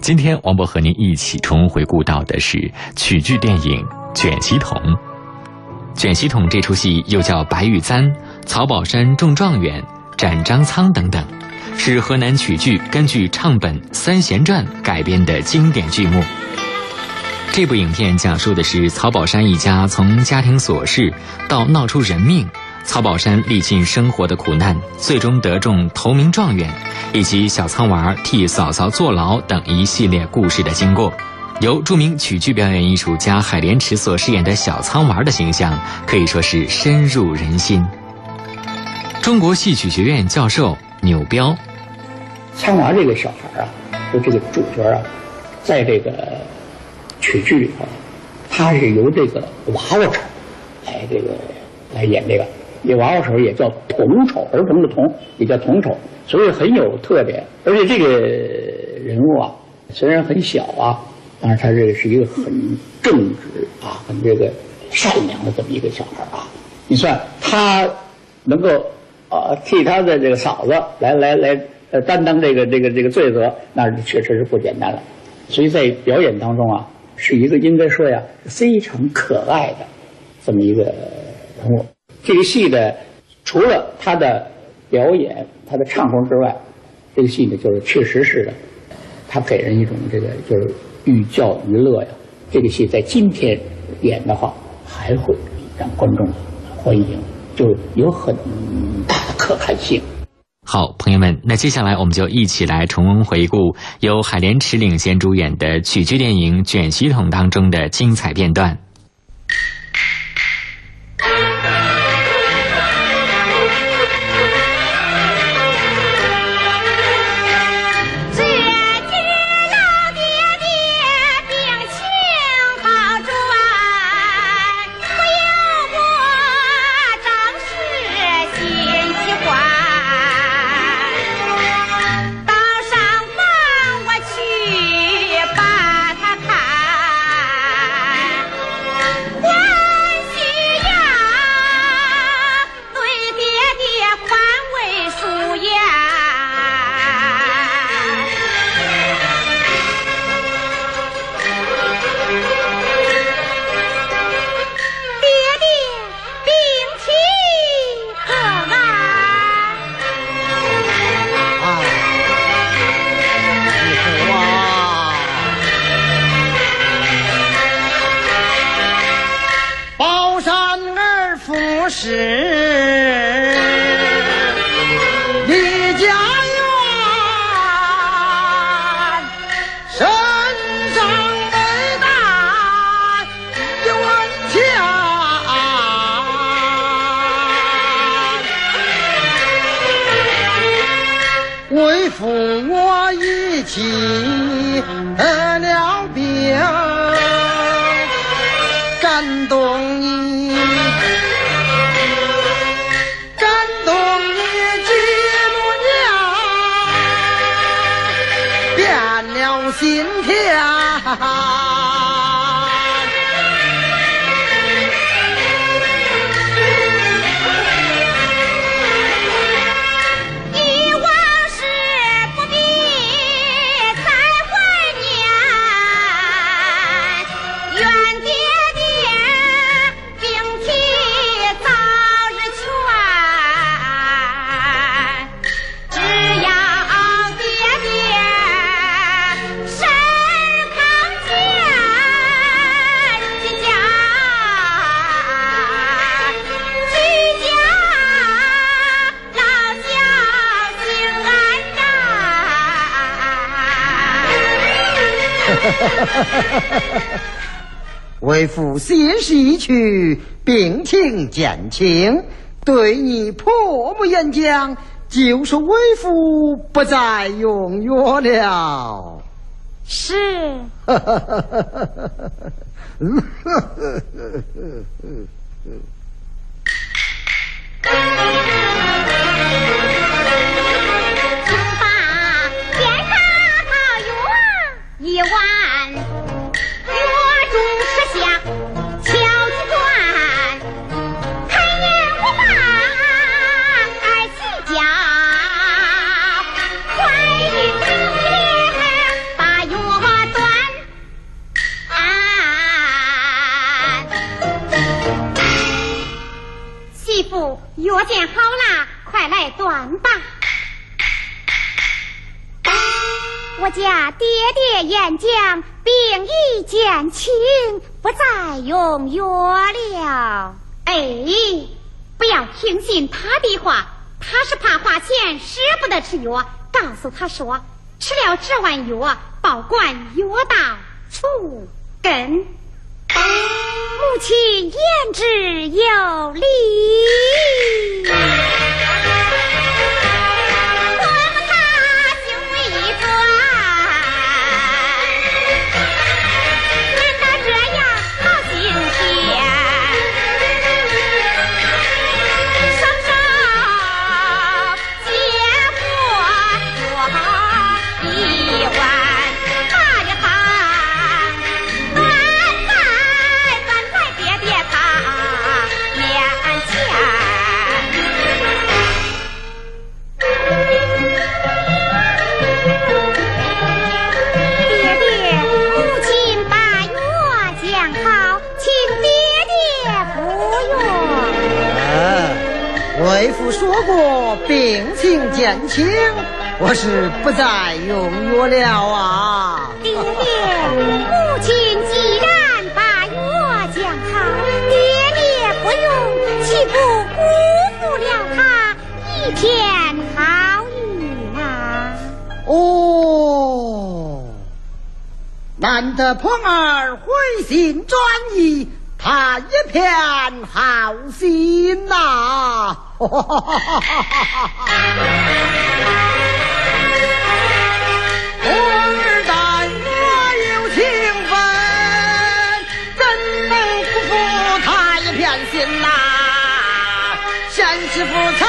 今天王博和您一起重回顾到的是曲剧电影《卷席筒》。《卷席筒》这出戏又叫《白玉簪》《曹宝山中状元》《展张苍》等等，是河南曲剧根据唱本《三贤传》改编的经典剧目。这部影片讲述的是曹宝山一家从家庭琐事到闹出人命，曹宝山历尽生活的苦难，最终得中头名状元，以及小苍娃替嫂嫂坐牢等一系列故事的经过。由著名曲剧表演艺术家海莲池所饰演的小苍娃的形象，可以说是深入人心。中国戏曲学院教授钮彪，苍娃这个小孩啊，就这个主角啊，在这个。曲剧里头，他是由这个娃娃丑来这个来演这个，这娃娃丑也叫童丑，儿童的童也叫童丑，所以很有特点。而且这个人物啊，虽然很小啊，但是他这个是一个很正直啊，很这个善良的这么一个小孩啊。你算他能够啊替他的这个嫂子来来来呃担当这个这个这个罪责，那确实是不简单了。所以在表演当中啊。是一个应该说呀非常可爱的这么一个人物。这个戏的除了他的表演、他的唱功之外，这个戏呢就是确实是的，他给人一种这个就是寓教于乐呀。这个戏在今天演的话，还会让观众欢迎，就有很大的可看性。好，朋友们，那接下来我们就一起来重温回顾由海莲池领衔主演的曲剧电影《卷席筒》当中的精彩片段。去，病情减轻，对你破目演讲，就是为父不再用药了。是。一碗药煎好啦快来端吧。我家爹爹眼睛病已减轻不再用药了。哎不要听信他的话他是怕花钱舍不得吃药。告诉他说吃了这碗药保管药到除根。母亲言之有理。我是不再用药了啊！爹爹，母亲既然把药讲好，爹爹不用，岂不辜负了他一片好意啊？哦，难得鹏儿回心转意。他一片好心呐！哈我儿但我有情分怎能辜负他一片心呐？贤妻扶持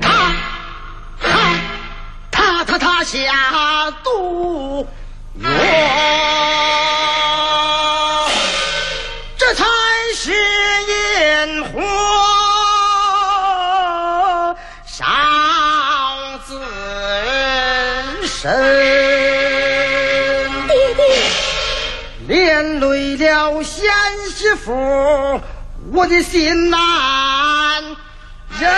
他他他他他下毒药，这才是烟火烧自身。爹爹，连累了贤媳妇，我的心难。爹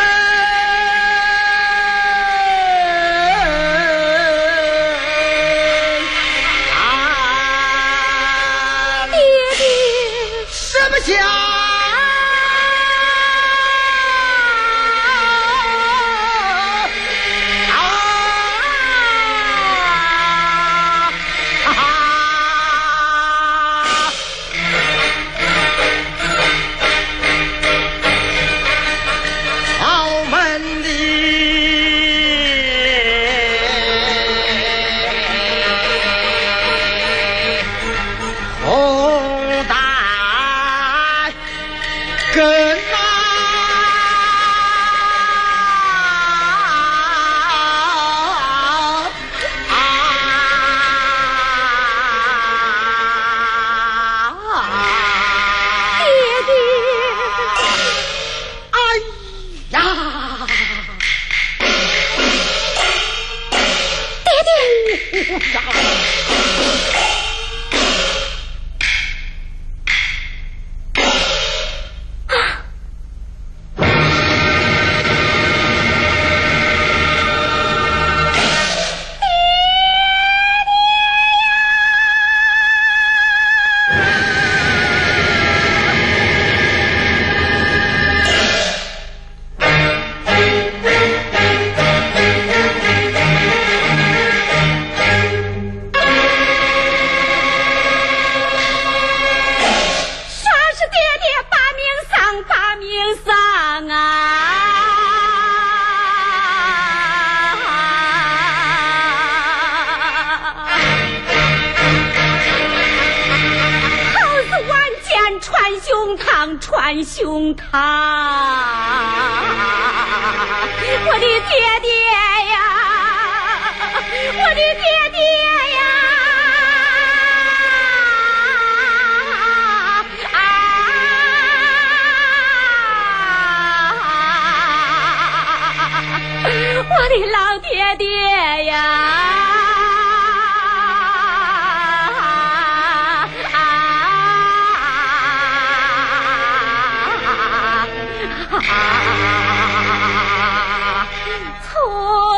胸膛，穿胸膛！我的爹爹呀，我的爹爹呀，啊！我的老爹爹呀！啊，错。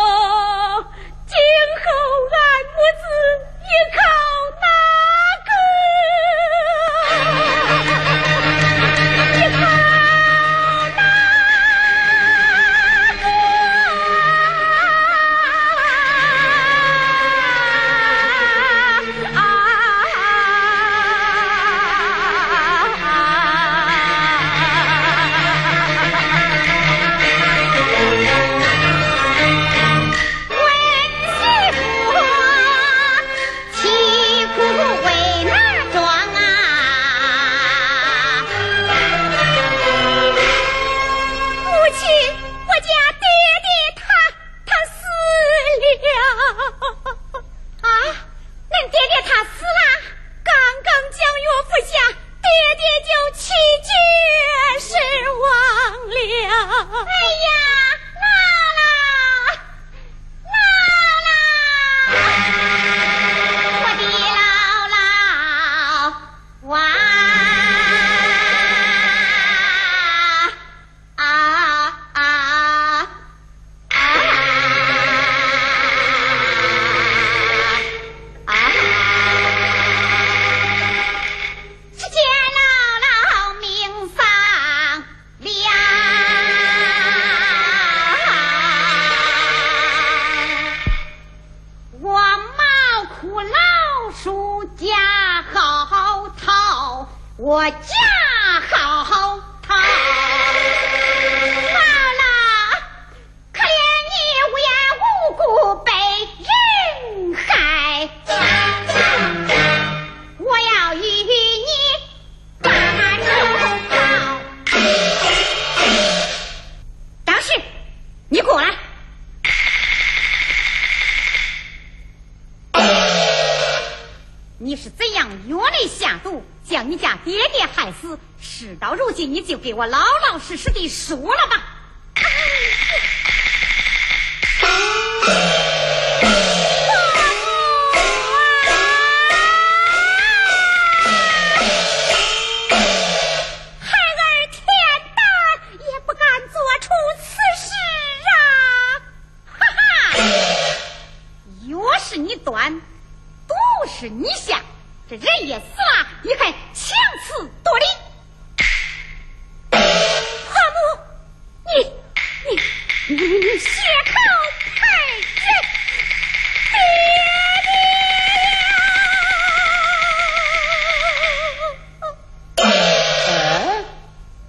将你家爹爹害死事到如今你就给我老老实实的说了吧。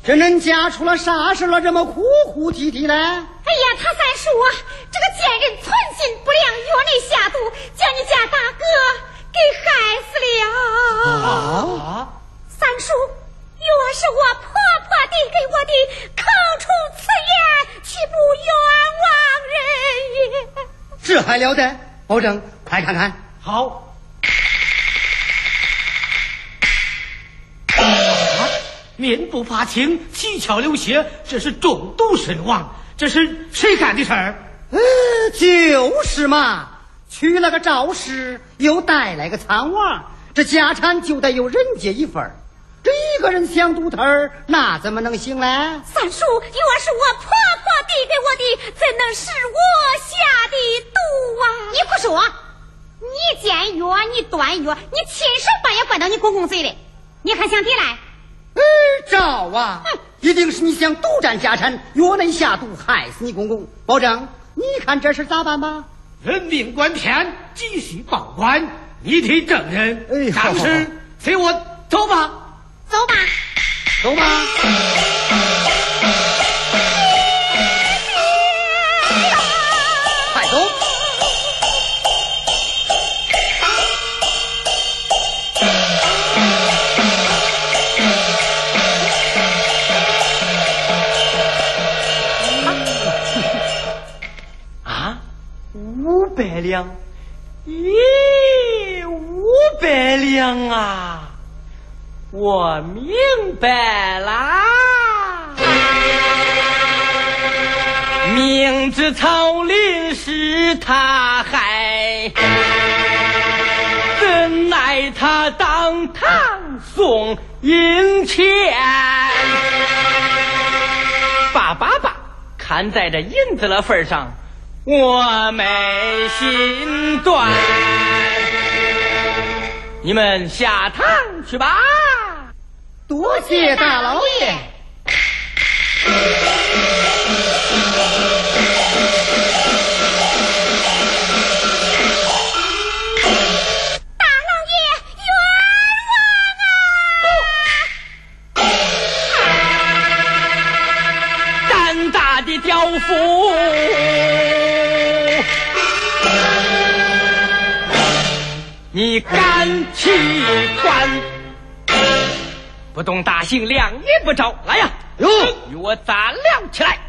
这恁家出了啥事了？这么哭哭啼啼的？哎呀，他三叔啊，这个贱人存心不良，药内下毒，将你家大哥给害死了。啊！三叔，若是我婆婆递给我的，口出此言，岂不冤枉人也？这还了得！保证，快看看。好。面不发青，七窍流血，这是中毒身亡。这是谁干的事儿？呃，就是嘛。娶了个赵氏，又带来个苍娃，这家产就得有人家一份这一个人想独吞儿，那怎么能行呢？三叔，若是我婆婆递给我的，怎能是我下的毒啊？你不说，你煎药，你端药，你亲手把药灌到你公公嘴里，你还想抵赖？哎，赵啊，一定是你想独占家产，药内下毒，害死你公公。保证，你看这事咋办吧？人命关天，急需报官，你替证人。哎，当时随我走吧。走吧，走吧。两，咦，五百两啊！我明白啦，明知草林是他害，怎奈他当堂送银钱？爸爸爸，看在这银子的份上，我没心断。你们下堂去吧。多谢大老爷。你敢去管？不动大刑，两年不着。来呀，哟，与我咱量起来。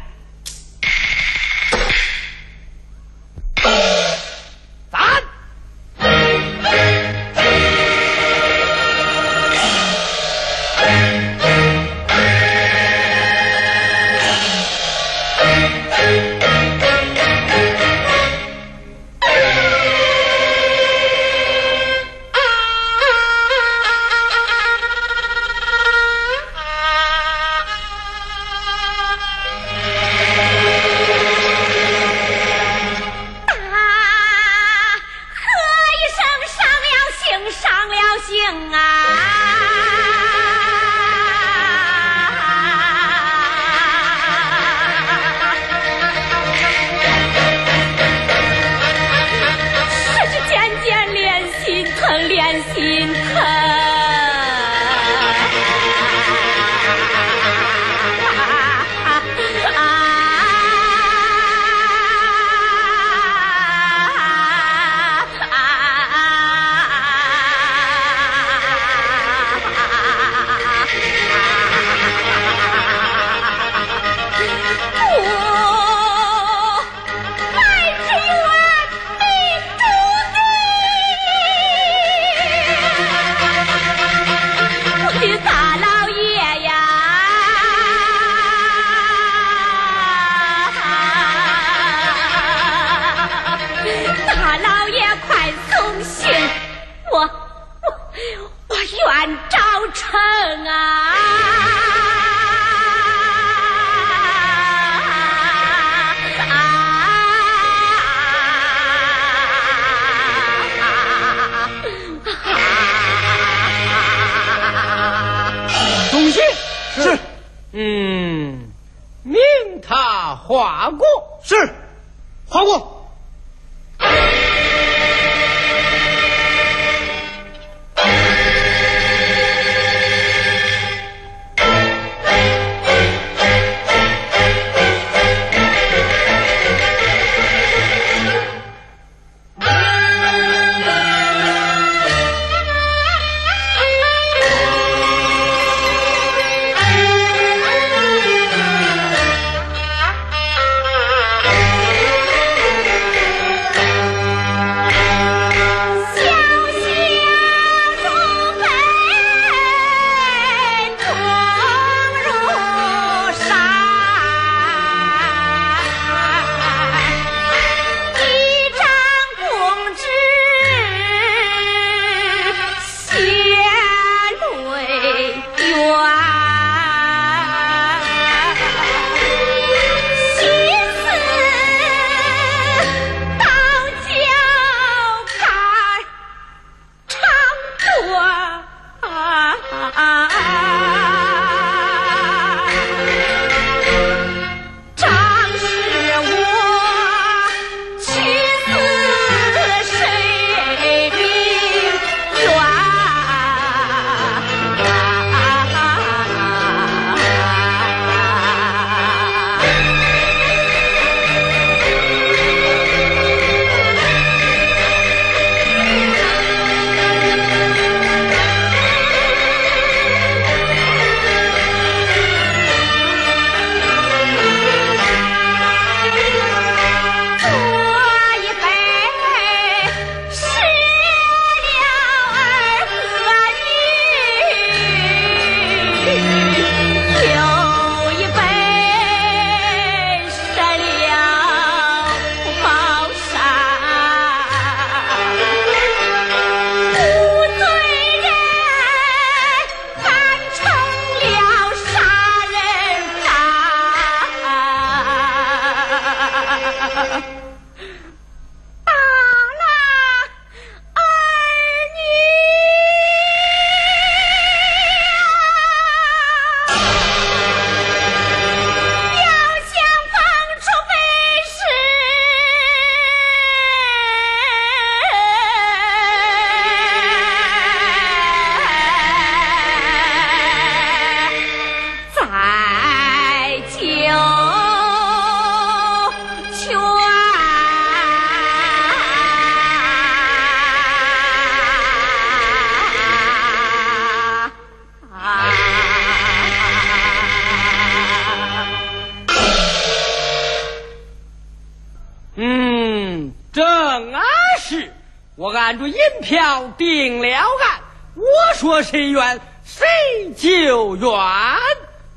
谁冤谁就冤，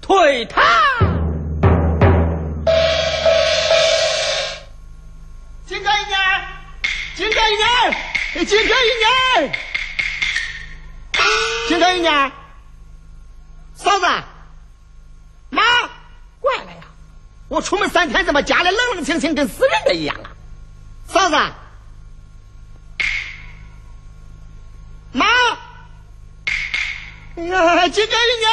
退堂。金哥一年，金哥一年，金哥一年，金哥一年，嫂子，妈，怪了呀！我出门三天，怎么家里冷冷清清，跟死人的一样啊？嫂子。妈，哎呀，金哥一年，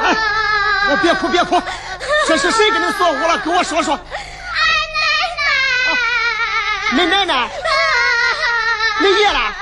二叔，别哭别哭，这是谁给你做屋了？跟我说说。奶奶，你奶奶，你爷了？